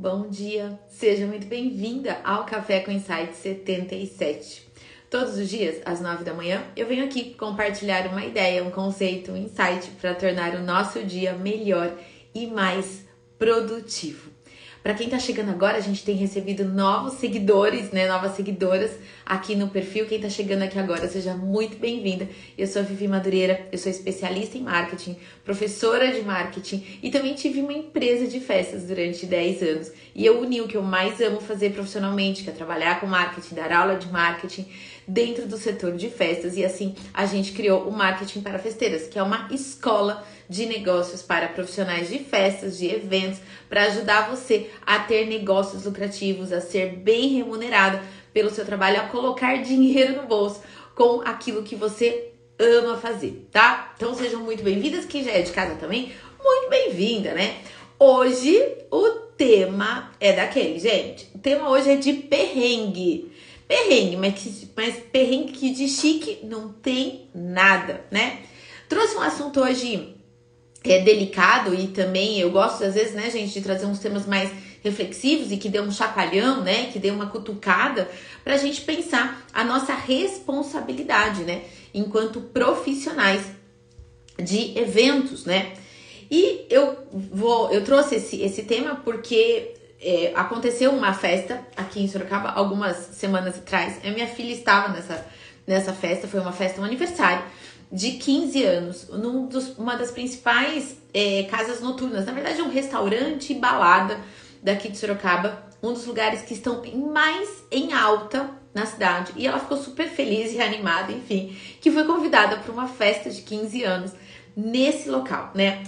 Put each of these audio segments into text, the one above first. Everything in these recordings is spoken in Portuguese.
Bom dia, seja muito bem-vinda ao Café com Insight 77. Todos os dias, às 9 da manhã, eu venho aqui compartilhar uma ideia, um conceito, um insight para tornar o nosso dia melhor e mais produtivo. Para quem está chegando agora, a gente tem recebido novos seguidores, né, novas seguidoras aqui no perfil. Quem está chegando aqui agora, seja muito bem-vinda. Eu sou a Vivi Madureira, eu sou especialista em marketing, professora de marketing e também tive uma empresa de festas durante 10 anos. E eu uni o que eu mais amo fazer profissionalmente, que é trabalhar com marketing, dar aula de marketing dentro do setor de festas. E assim, a gente criou o Marketing para Festeiras, que é uma escola de negócios para profissionais de festas, de eventos, para ajudar você a ter negócios lucrativos, a ser bem remunerado pelo seu trabalho, a colocar dinheiro no bolso com aquilo que você ama fazer, tá? Então sejam muito bem-vindas, quem já é de casa também, muito bem-vinda, né? Hoje o tema é daquele, gente. O tema hoje é de perrengue. Perrengue, mas, mas perrengue que de chique não tem nada, né? Trouxe um assunto hoje é delicado e também eu gosto às vezes, né, gente, de trazer uns temas mais reflexivos e que dê um chacoalhão, né, que dê uma cutucada para a gente pensar a nossa responsabilidade, né, enquanto profissionais de eventos, né. E eu vou, eu trouxe esse, esse tema porque é, aconteceu uma festa aqui em Sorocaba algumas semanas atrás. A minha filha estava nessa, nessa festa, foi uma festa, um aniversário de 15 anos, num dos, uma das principais é, casas noturnas, na verdade é um restaurante e balada daqui de Sorocaba, um dos lugares que estão mais em alta na cidade. E ela ficou super feliz e animada, enfim, que foi convidada para uma festa de 15 anos nesse local, né?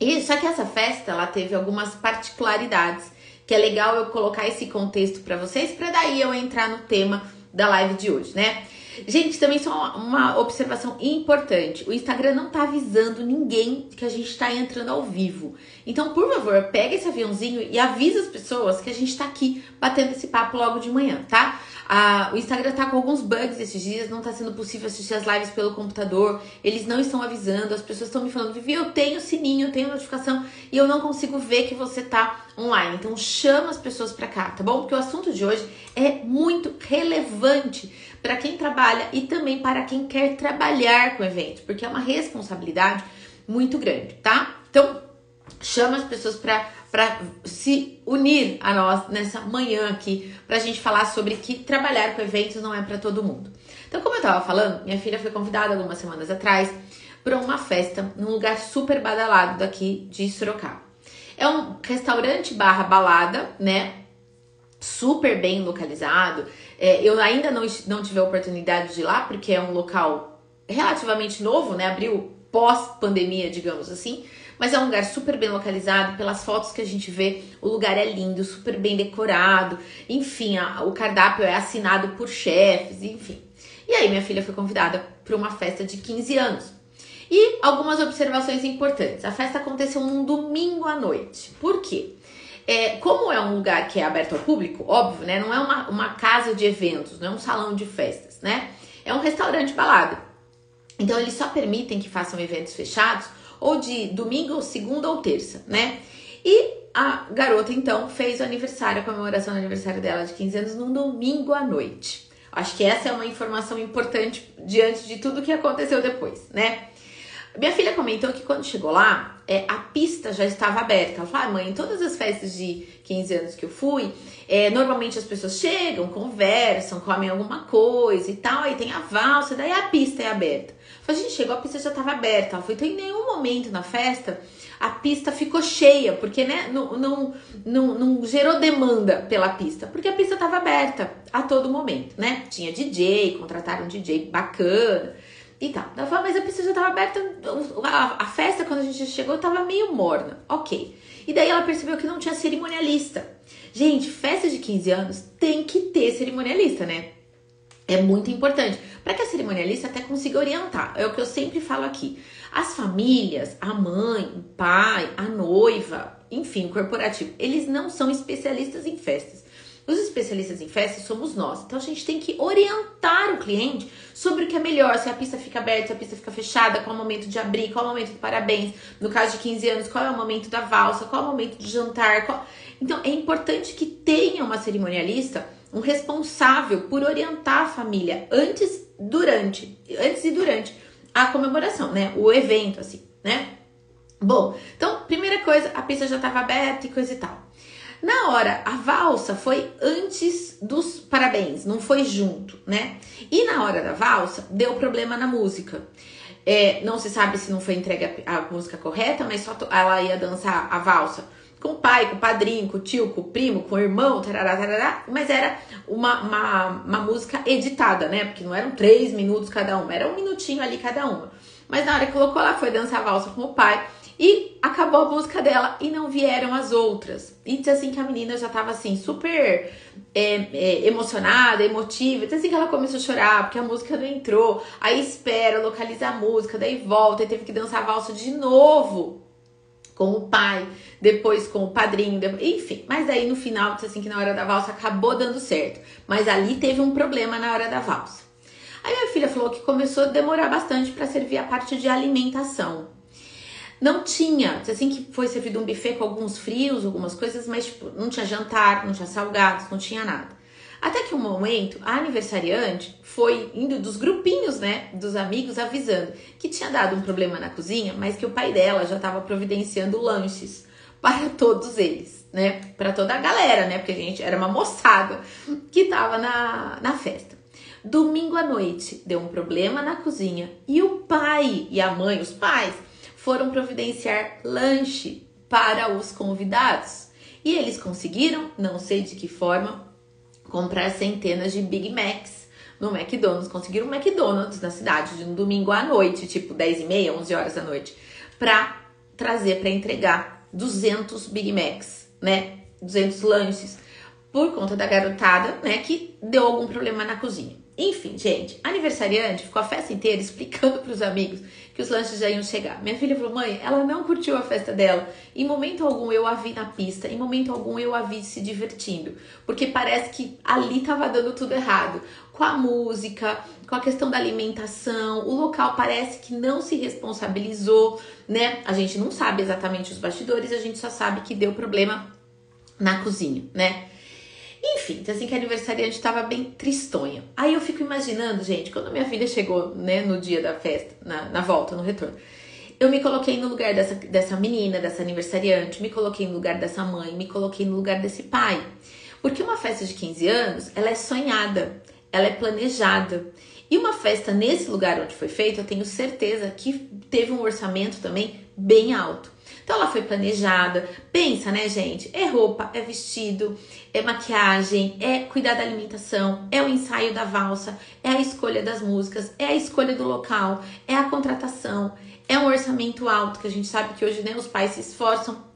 E só que essa festa ela teve algumas particularidades que é legal eu colocar esse contexto para vocês para daí eu entrar no tema da live de hoje, né? Gente, também só uma observação importante. O Instagram não tá avisando ninguém que a gente tá entrando ao vivo. Então, por favor, pega esse aviãozinho e avisa as pessoas que a gente tá aqui batendo esse papo logo de manhã, tá? Ah, o Instagram tá com alguns bugs esses dias, não tá sendo possível assistir as lives pelo computador, eles não estão avisando, as pessoas estão me falando, Vivi, eu tenho sininho, eu tenho notificação e eu não consigo ver que você tá online. Então chama as pessoas para cá, tá bom? Porque o assunto de hoje é muito relevante para quem trabalha e também para quem quer trabalhar com eventos, porque é uma responsabilidade muito grande, tá? Então, chama as pessoas para se unir a nós nessa manhã aqui, para a gente falar sobre que trabalhar com eventos não é para todo mundo. Então, como eu estava falando, minha filha foi convidada algumas semanas atrás para uma festa num lugar super badalado daqui de Sorocaba. É um restaurante barra balada, né? Super bem localizado. É, eu ainda não, não tive a oportunidade de ir lá, porque é um local relativamente novo, né? Abriu pós-pandemia, digamos assim. Mas é um lugar super bem localizado, pelas fotos que a gente vê, o lugar é lindo, super bem decorado. Enfim, a, o cardápio é assinado por chefes, enfim. E aí minha filha foi convidada para uma festa de 15 anos. E algumas observações importantes. A festa aconteceu num domingo à noite. Por quê? É, como é um lugar que é aberto ao público, óbvio, né? Não é uma, uma casa de eventos, não é um salão de festas, né? É um restaurante balada. Então eles só permitem que façam eventos fechados ou de domingo, segunda ou terça, né? E a garota então fez o aniversário, a comemoração do aniversário dela de 15 anos num domingo à noite. Acho que essa é uma informação importante diante de tudo que aconteceu depois, né? Minha filha comentou que quando chegou lá, é, a pista já estava aberta. Ela falou: ah, mãe, em todas as festas de 15 anos que eu fui, é, normalmente as pessoas chegam, conversam, comem alguma coisa e tal, aí tem a valsa, daí a pista é aberta. Eu falei, gente, chegou, a pista já estava aberta. Ela falou, então em nenhum momento na festa a pista ficou cheia, porque né, não, não, não, não gerou demanda pela pista, porque a pista estava aberta a todo momento, né? Tinha DJ, contrataram um DJ bacana e tal. Ela falou, mas a pista já estava aberta, a, a, festa quando a gente chegou estava meio morna. Ok. E daí ela percebeu que não tinha cerimonialista. Gente, festa de 15 anos tem que ter cerimonialista, né? É muito importante. Para que a cerimonialista até consiga orientar. É o que eu sempre falo aqui. As famílias, a mãe, o pai, a noiva, enfim, o corporativo, eles não são especialistas em festas. Os especialistas em festas somos nós. Então a gente tem que orientar o cliente sobre o que é melhor, se a pista fica aberta, se a pista fica fechada, qual é o momento de abrir, qual é o momento do parabéns. No caso de 15 anos, qual é o momento da valsa, qual é o momento de jantar. Qual... Então é importante que tenha uma cerimonialista, um responsável por orientar a família antes, durante, antes e durante a comemoração, né? O evento, assim, né? Bom, então, primeira coisa, a pista já estava aberta e coisa e tal. Na hora, a valsa foi antes dos parabéns, não foi junto, né? E na hora da valsa, deu problema na música. É, não se sabe se não foi entregue a, a música correta, mas só ela ia dançar a valsa com o pai, com o padrinho, com o tio, com o primo, com o irmão, tarará, tarará, mas era uma, uma, uma música editada, né? Porque não eram três minutos cada uma, era um minutinho ali cada uma. Mas na hora que colocou lá, foi dançar a valsa com o pai e acabou a música dela e não vieram as outras. E diz assim que a menina já tava assim, super é, é, emocionada, emotiva. Diz assim que ela começou a chorar porque a música não entrou. Aí espera, localiza a música, daí volta e teve que dançar valsa de novo com o pai, depois com o padrinho, depois, enfim. Mas aí no final, diz assim que na hora da valsa acabou dando certo. Mas ali teve um problema na hora da valsa. Aí minha filha falou que começou a demorar bastante para servir a parte de alimentação. Não tinha, assim que foi servido um buffet com alguns frios, algumas coisas, mas tipo, não tinha jantar, não tinha salgados, não tinha nada. Até que um momento, a aniversariante foi indo dos grupinhos, né, dos amigos, avisando que tinha dado um problema na cozinha, mas que o pai dela já estava providenciando lanches para todos eles, né, para toda a galera, né, porque a gente era uma moçada que estava na, na festa. Domingo à noite deu um problema na cozinha e o pai e a mãe, os pais, foram providenciar lanche para os convidados. E eles conseguiram, não sei de que forma, comprar centenas de Big Macs no McDonald's. Conseguiram um McDonald's na cidade de um domingo à noite, tipo 10 e meia, 11 horas da noite, para trazer, para entregar 200 Big Macs, né? 200 lanches por conta da garotada, né, que deu algum problema na cozinha. Enfim, gente, aniversariante ficou a festa inteira explicando para os amigos que os lanches já iam chegar. Minha filha falou: mãe, ela não curtiu a festa dela. Em momento algum eu a vi na pista, em momento algum eu a vi se divertindo, porque parece que ali tava dando tudo errado. Com a música, com a questão da alimentação, o local parece que não se responsabilizou, né? A gente não sabe exatamente os bastidores, a gente só sabe que deu problema na cozinha, né? Enfim, assim que a aniversariante estava bem tristonha. Aí eu fico imaginando, gente, quando minha filha chegou, né, no dia da festa, na, na volta, no retorno, eu me coloquei no lugar dessa, dessa menina, dessa aniversariante, me coloquei no lugar dessa mãe, me coloquei no lugar desse pai. Porque uma festa de 15 anos, ela é sonhada, ela é planejada. E uma festa nesse lugar onde foi feita, eu tenho certeza que teve um orçamento também bem alto. Então ela foi planejada. Pensa, né, gente? É roupa, é vestido, é maquiagem, é cuidar da alimentação, é o ensaio da valsa, é a escolha das músicas, é a escolha do local, é a contratação, é um orçamento alto que a gente sabe que hoje né, os pais se esforçam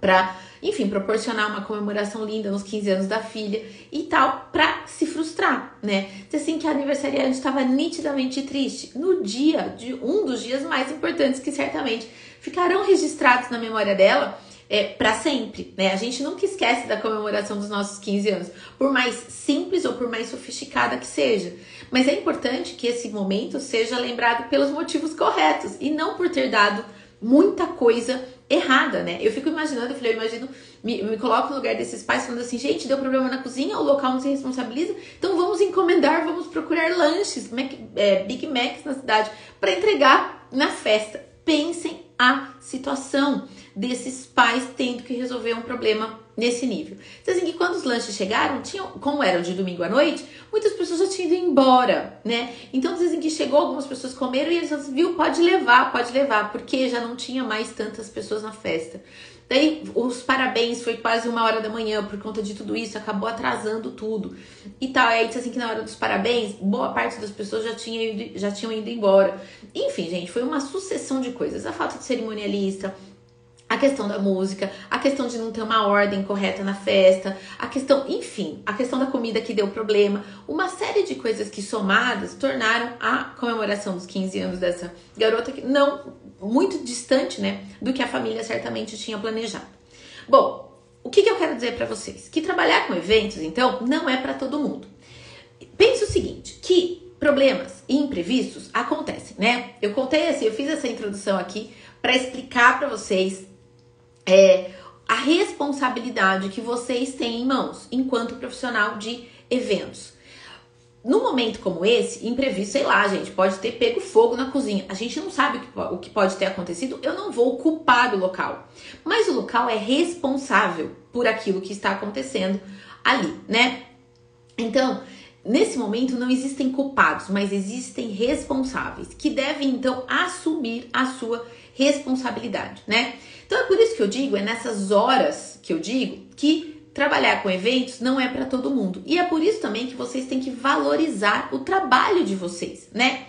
para, enfim, proporcionar uma comemoração linda nos 15 anos da filha e tal, para se frustrar, né? Assim que a aniversariante estava nitidamente triste no dia de um dos dias mais importantes que certamente ficarão registrados na memória dela é, para sempre, né? A gente nunca esquece da comemoração dos nossos 15 anos, por mais simples ou por mais sofisticada que seja. Mas é importante que esse momento seja lembrado pelos motivos corretos e não por ter dado muita coisa errada, né? Eu fico imaginando, eu falei, eu imagino, me, me coloco no lugar desses pais falando assim, gente, deu problema na cozinha, o local não se responsabiliza, então vamos encomendar, vamos procurar lanches, Mac, é, Big Macs na cidade para entregar na festa. Pensem a situação desses pais tendo que resolver um problema nesse nível. Assim, que quando os lanches chegaram, tinham, como eram de domingo à noite, muitas pessoas já tinham ido embora, né? Então, dizem que chegou, algumas pessoas comeram e eles falaram, viu, pode levar, pode levar, porque já não tinha mais tantas pessoas na festa. Daí, os parabéns foi quase uma hora da manhã por conta de tudo isso, acabou atrasando tudo e tal. Aí disse assim que na hora dos parabéns, boa parte das pessoas já, tinha ido, já tinham ido embora. Enfim, gente, foi uma sucessão de coisas. A falta de cerimonialista, a questão da música, a questão de não ter uma ordem correta na festa, a questão, enfim, a questão da comida que deu problema, uma série de coisas que somadas tornaram a comemoração dos 15 anos dessa garota que não muito distante, né, do que a família certamente tinha planejado. Bom, o que, que eu quero dizer para vocês? Que trabalhar com eventos, então, não é para todo mundo. Pense o seguinte, que problemas e imprevistos acontecem, né? Eu contei assim, eu fiz essa introdução aqui para explicar para vocês é, a responsabilidade que vocês têm em mãos enquanto profissional de eventos. No momento como esse, imprevisto, sei lá, gente, pode ter pego fogo na cozinha. A gente não sabe o que pode ter acontecido. Eu não vou culpar o local. Mas o local é responsável por aquilo que está acontecendo ali, né? Então, nesse momento não existem culpados, mas existem responsáveis que devem então assumir a sua responsabilidade, né? Então é por isso que eu digo, é nessas horas que eu digo que trabalhar com eventos não é para todo mundo. E é por isso também que vocês têm que valorizar o trabalho de vocês, né?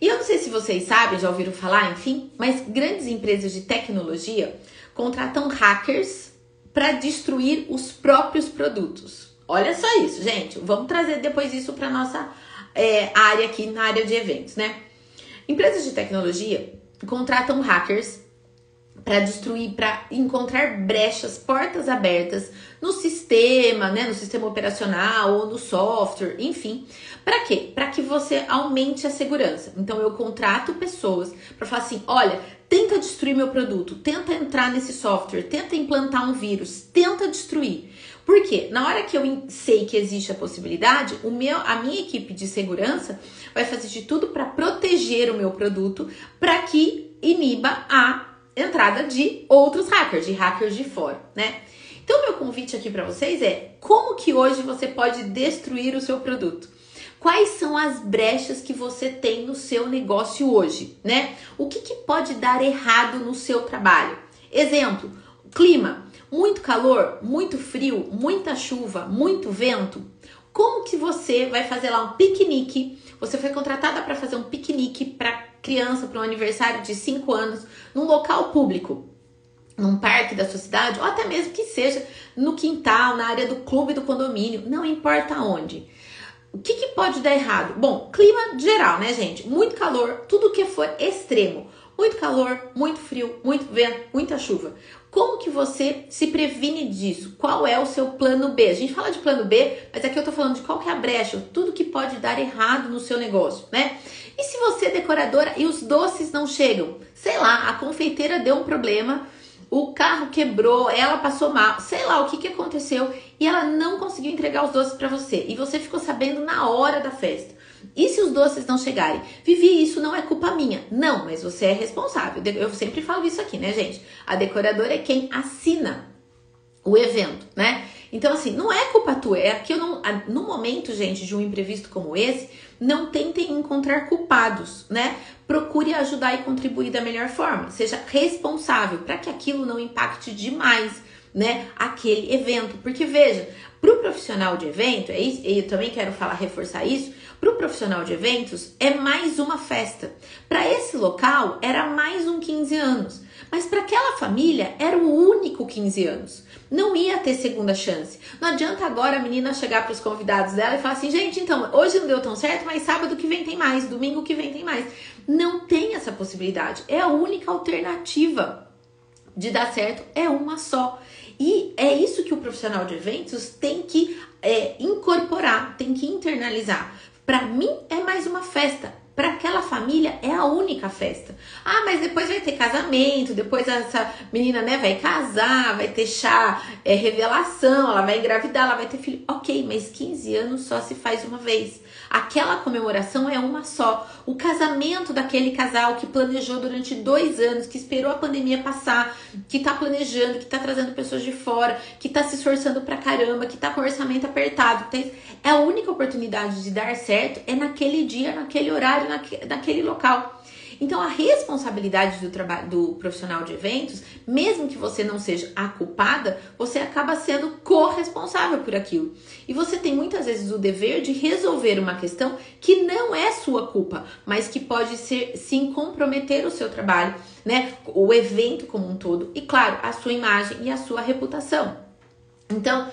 E eu não sei se vocês sabem, já ouviram falar, enfim, mas grandes empresas de tecnologia contratam hackers para destruir os próprios produtos. Olha só isso, gente. Vamos trazer depois isso para nossa é, área aqui na área de eventos, né? Empresas de tecnologia contratam hackers para destruir, para encontrar brechas, portas abertas no sistema, né, no sistema operacional ou no software, enfim. Para quê? Para que você aumente a segurança. Então eu contrato pessoas para falar assim: "Olha, tenta destruir meu produto, tenta entrar nesse software, tenta implantar um vírus, tenta destruir". Por quê? Na hora que eu sei que existe a possibilidade, o meu, a minha equipe de segurança vai fazer de tudo para proteger o meu produto, para que iniba a entrada de outros hackers, de hackers de fora, né? Então, meu convite aqui para vocês é como que hoje você pode destruir o seu produto? Quais são as brechas que você tem no seu negócio hoje, né? O que, que pode dar errado no seu trabalho? Exemplo, clima, muito calor, muito frio, muita chuva, muito vento. Como que você vai fazer lá um piquenique? Você foi contratada para fazer um piquenique para criança para um aniversário de 5 anos num local público, num parque da sua cidade, ou até mesmo que seja no quintal, na área do clube do condomínio, não importa onde. O que, que pode dar errado? Bom, clima geral, né, gente? Muito calor, tudo que for extremo. Muito calor, muito frio, muito vento, muita chuva. Como que você se previne disso? Qual é o seu plano B? A gente fala de plano B, mas aqui eu tô falando de qual que é a brecha, tudo que pode dar errado no seu negócio, né? E se você é decoradora e os doces não chegam? Sei lá, a confeiteira deu um problema, o carro quebrou, ela passou mal, sei lá o que, que aconteceu e ela não conseguiu entregar os doces para você e você ficou sabendo na hora da festa. E se os doces não chegarem? Vivi, isso não é culpa minha. Não, mas você é responsável. Eu sempre falo isso aqui, né, gente? A decoradora é quem assina o evento, né? Então, assim, não é culpa tua, é que eu não. No momento, gente, de um imprevisto como esse, não tentem encontrar culpados, né? Procure ajudar e contribuir da melhor forma. Seja responsável para que aquilo não impacte demais, né? Aquele evento. Porque, veja, para o profissional de evento, é isso, eu também quero falar, reforçar isso. Para o profissional de eventos, é mais uma festa. Para esse local, era mais um 15 anos. Mas para aquela família, era o único 15 anos não ia ter segunda chance. Não adianta agora a menina chegar para os convidados dela e falar assim: gente, então, hoje não deu tão certo, mas sábado que vem tem mais, domingo que vem tem mais. Não tem essa possibilidade. É a única alternativa de dar certo, é uma só. E é isso que o profissional de eventos tem que é, incorporar, tem que internalizar. Para mim é mais uma festa, para aquela família é a única festa. Ah, mas depois vai ter casamento, depois essa menina né, vai casar, vai ter chá, é, revelação, ela vai engravidar, ela vai ter filho. Ok, mas 15 anos só se faz uma vez. Aquela comemoração é uma só. O casamento daquele casal que planejou durante dois anos, que esperou a pandemia passar, que tá planejando, que tá trazendo pessoas de fora, que tá se esforçando pra caramba, que tá com orçamento apertado. É a única oportunidade de dar certo é naquele dia, naquele horário, naque, naquele local. Então, a responsabilidade do trabalho do profissional de eventos, mesmo que você não seja a culpada, você acaba sendo corresponsável por aquilo. E você tem muitas vezes o dever de resolver uma questão que não é sua culpa, mas que pode ser sim comprometer o seu trabalho, né? O evento como um todo e, claro, a sua imagem e a sua reputação. Então,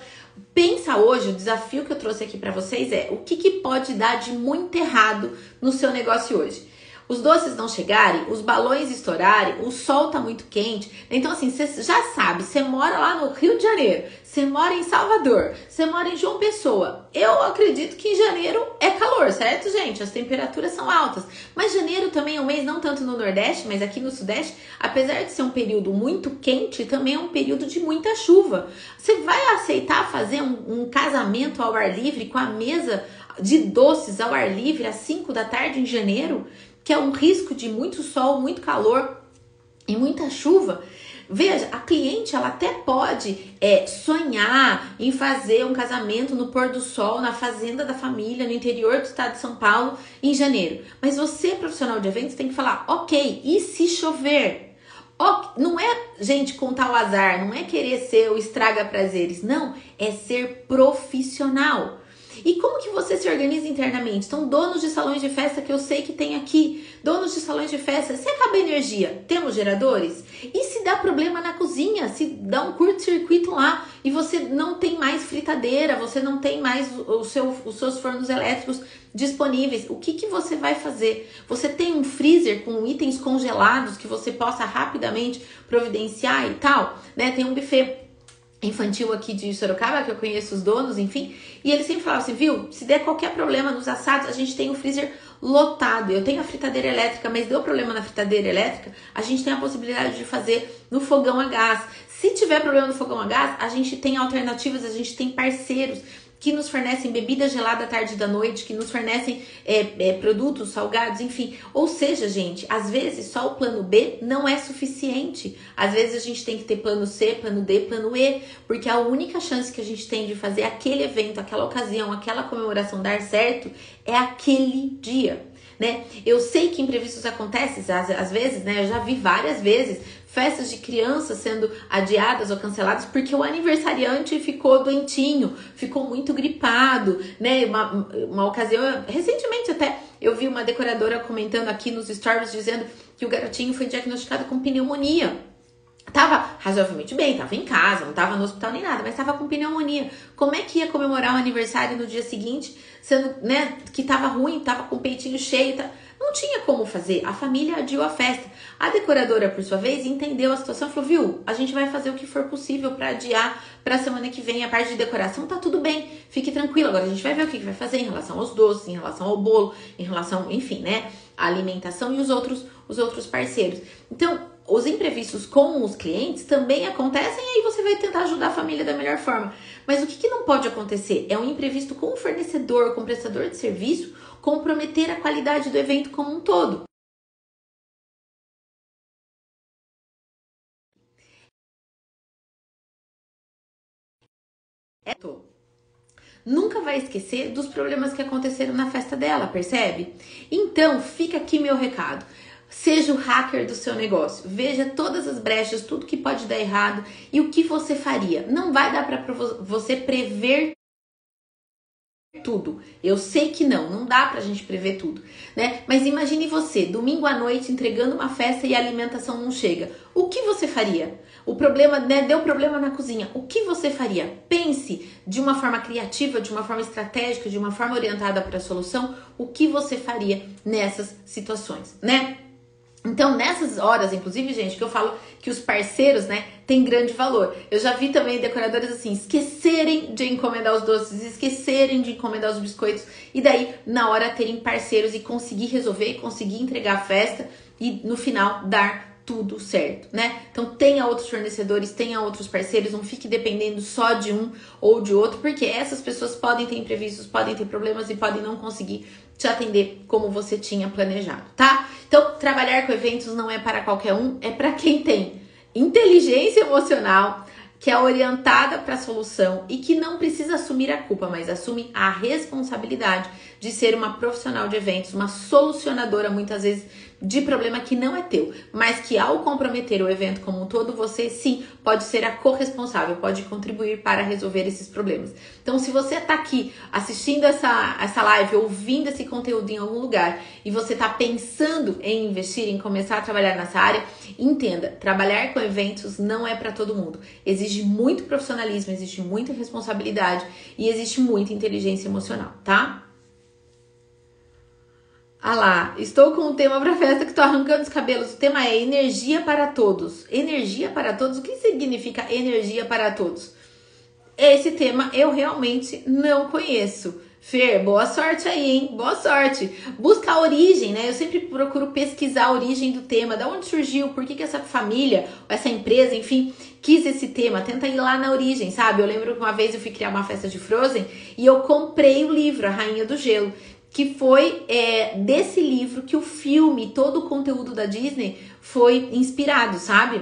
Pensa hoje, o desafio que eu trouxe aqui para vocês é o que, que pode dar de muito errado no seu negócio hoje. Os doces não chegarem, os balões estourarem, o sol tá muito quente. Então, assim, você já sabe, você mora lá no Rio de Janeiro, você mora em Salvador, você mora em João Pessoa. Eu acredito que em janeiro é calor, certo, gente? As temperaturas são altas. Mas janeiro também é um mês, não tanto no Nordeste, mas aqui no Sudeste, apesar de ser um período muito quente, também é um período de muita chuva. Você vai aceitar fazer um, um casamento ao ar livre com a mesa de doces ao ar livre às 5 da tarde em janeiro? Que é um risco de muito sol, muito calor e muita chuva. Veja, a cliente ela até pode é, sonhar em fazer um casamento no pôr do sol, na fazenda da família, no interior do estado de São Paulo, em janeiro. Mas você, profissional de eventos, tem que falar: ok, e se chover? não é, gente, contar o azar, não é querer ser o estraga prazeres, não, é ser profissional. E como que você se organiza internamente? Então, donos de salões de festa que eu sei que tem aqui, donos de salões de festa, se acaba a energia, temos geradores? E se dá problema na cozinha, se dá um curto-circuito lá e você não tem mais fritadeira, você não tem mais o seu, os seus fornos elétricos disponíveis, o que, que você vai fazer? Você tem um freezer com itens congelados que você possa rapidamente providenciar e tal, né? Tem um buffet infantil aqui de Sorocaba, que eu conheço os donos, enfim, e ele sempre falava assim, viu, se der qualquer problema nos assados, a gente tem o freezer lotado. Eu tenho a fritadeira elétrica, mas deu problema na fritadeira elétrica, a gente tem a possibilidade de fazer no fogão a gás. Se tiver problema no fogão a gás, a gente tem alternativas, a gente tem parceiros que nos fornecem bebida gelada à tarde da noite, que nos fornecem é, é, produtos salgados, enfim. Ou seja, gente, às vezes só o plano B não é suficiente. Às vezes a gente tem que ter plano C, plano D, plano E, porque a única chance que a gente tem de fazer aquele evento, aquela ocasião, aquela comemoração dar certo é aquele dia. Né? Eu sei que imprevistos acontecem às, às vezes, né? Eu já vi várias vezes festas de crianças sendo adiadas ou canceladas porque o aniversariante ficou doentinho, ficou muito gripado, né? Uma, uma ocasião, recentemente até, eu vi uma decoradora comentando aqui nos stories dizendo que o garotinho foi diagnosticado com pneumonia. Tava razoavelmente bem, tava em casa, não tava no hospital nem nada, mas tava com pneumonia. Como é que ia comemorar o aniversário no dia seguinte, sendo, né, que tava ruim, tava com o peitinho cheio, tá? Não tinha como fazer. A família adiou a festa. A decoradora, por sua vez, entendeu a situação e falou: viu, a gente vai fazer o que for possível para adiar para semana que vem a parte de decoração. Tá tudo bem, fique tranquilo. Agora a gente vai ver o que, que vai fazer em relação aos doces, em relação ao bolo, em relação, enfim, né? A alimentação e os outros, os outros parceiros. Então, os imprevistos com os clientes também acontecem e aí você vai tentar ajudar a família da melhor forma. Mas o que, que não pode acontecer? É um imprevisto com o fornecedor, com o prestador de serviço comprometer a qualidade do evento como um todo. É nunca vai esquecer dos problemas que aconteceram na festa dela, percebe? Então, fica aqui meu recado. Seja o hacker do seu negócio. Veja todas as brechas, tudo que pode dar errado e o que você faria. Não vai dar para você prever tudo. Eu sei que não, não dá pra gente prever tudo, né? Mas imagine você, domingo à noite, entregando uma festa e a alimentação não chega. O que você faria? O problema, né, deu problema na cozinha. O que você faria? Pense de uma forma criativa, de uma forma estratégica, de uma forma orientada para a solução, o que você faria nessas situações, né? Então, nessas horas, inclusive, gente, que eu falo que os parceiros, né, têm grande valor. Eu já vi também decoradores assim, esquecerem de encomendar os doces, esquecerem de encomendar os biscoitos, e daí, na hora, terem parceiros e conseguir resolver, conseguir entregar a festa e no final dar tudo certo, né? Então tenha outros fornecedores, tenha outros parceiros, não fique dependendo só de um ou de outro, porque essas pessoas podem ter imprevistos, podem ter problemas e podem não conseguir te atender como você tinha planejado, tá? Então, trabalhar com eventos não é para qualquer um, é para quem tem inteligência emocional, que é orientada para a solução e que não precisa assumir a culpa, mas assume a responsabilidade de ser uma profissional de eventos, uma solucionadora muitas vezes de problema que não é teu, mas que ao comprometer o evento como um todo, você sim pode ser a corresponsável, pode contribuir para resolver esses problemas. Então, se você está aqui assistindo essa, essa live, ouvindo esse conteúdo em algum lugar e você está pensando em investir, em começar a trabalhar nessa área, entenda: trabalhar com eventos não é para todo mundo. Exige muito profissionalismo, existe muita responsabilidade e existe muita inteligência emocional, tá? Ah lá, estou com um tema para festa que estou arrancando os cabelos. O tema é energia para todos. Energia para todos? O que significa energia para todos? Esse tema eu realmente não conheço. Fer, boa sorte aí, hein? Boa sorte. Busca a origem, né? Eu sempre procuro pesquisar a origem do tema, da onde surgiu, por que, que essa família, essa empresa, enfim, quis esse tema. Tenta ir lá na origem, sabe? Eu lembro que uma vez eu fui criar uma festa de Frozen e eu comprei o livro, A Rainha do Gelo que foi é, desse livro que o filme, todo o conteúdo da Disney foi inspirado, sabe?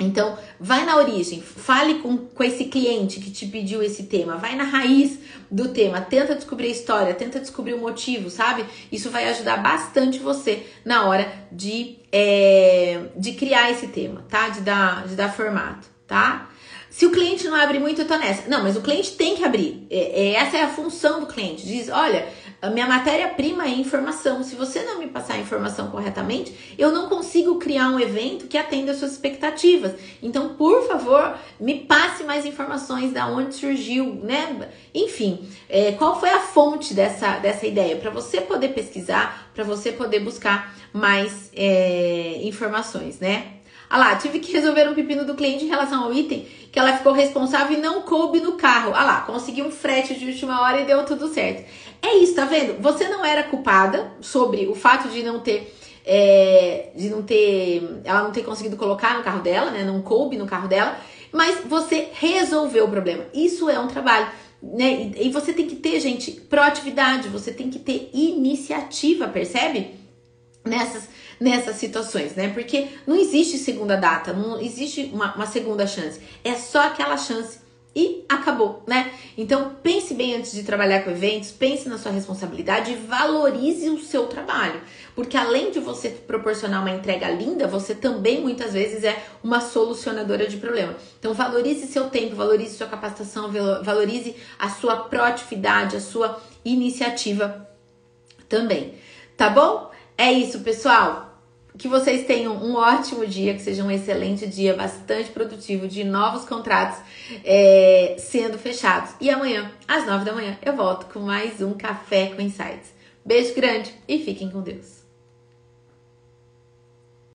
Então, vai na origem, fale com, com esse cliente que te pediu esse tema, vai na raiz do tema, tenta descobrir a história, tenta descobrir o motivo, sabe? Isso vai ajudar bastante você na hora de, é, de criar esse tema, tá? De dar, de dar formato, tá? Se o cliente não abre muito, eu tô nessa. Não, mas o cliente tem que abrir. É, é, essa é a função do cliente. Diz, olha, a minha matéria-prima é informação. Se você não me passar a informação corretamente, eu não consigo criar um evento que atenda às suas expectativas. Então, por favor, me passe mais informações da onde surgiu, né? Enfim, é, qual foi a fonte dessa, dessa ideia? Para você poder pesquisar, para você poder buscar mais é, informações, né? Ah lá, tive que resolver um pepino do cliente em relação ao item que ela ficou responsável e não coube no carro. Ah lá, consegui um frete de última hora e deu tudo certo. É isso, tá vendo? Você não era culpada sobre o fato de não ter. É, de não ter. Ela não ter conseguido colocar no carro dela, né? Não coube no carro dela, mas você resolveu o problema. Isso é um trabalho. Né? E você tem que ter, gente, proatividade, você tem que ter iniciativa, percebe? Nessas nessas situações, né? Porque não existe segunda data, não existe uma, uma segunda chance. É só aquela chance e acabou, né? Então pense bem antes de trabalhar com eventos, pense na sua responsabilidade e valorize o seu trabalho, porque além de você proporcionar uma entrega linda, você também muitas vezes é uma solucionadora de problema. Então valorize seu tempo, valorize sua capacitação, valorize a sua proatividade, a sua iniciativa também, tá bom? É isso, pessoal. Que vocês tenham um ótimo dia, que seja um excelente dia, bastante produtivo, de novos contratos é, sendo fechados. E amanhã, às nove da manhã, eu volto com mais um Café com Insights. Beijo grande e fiquem com Deus.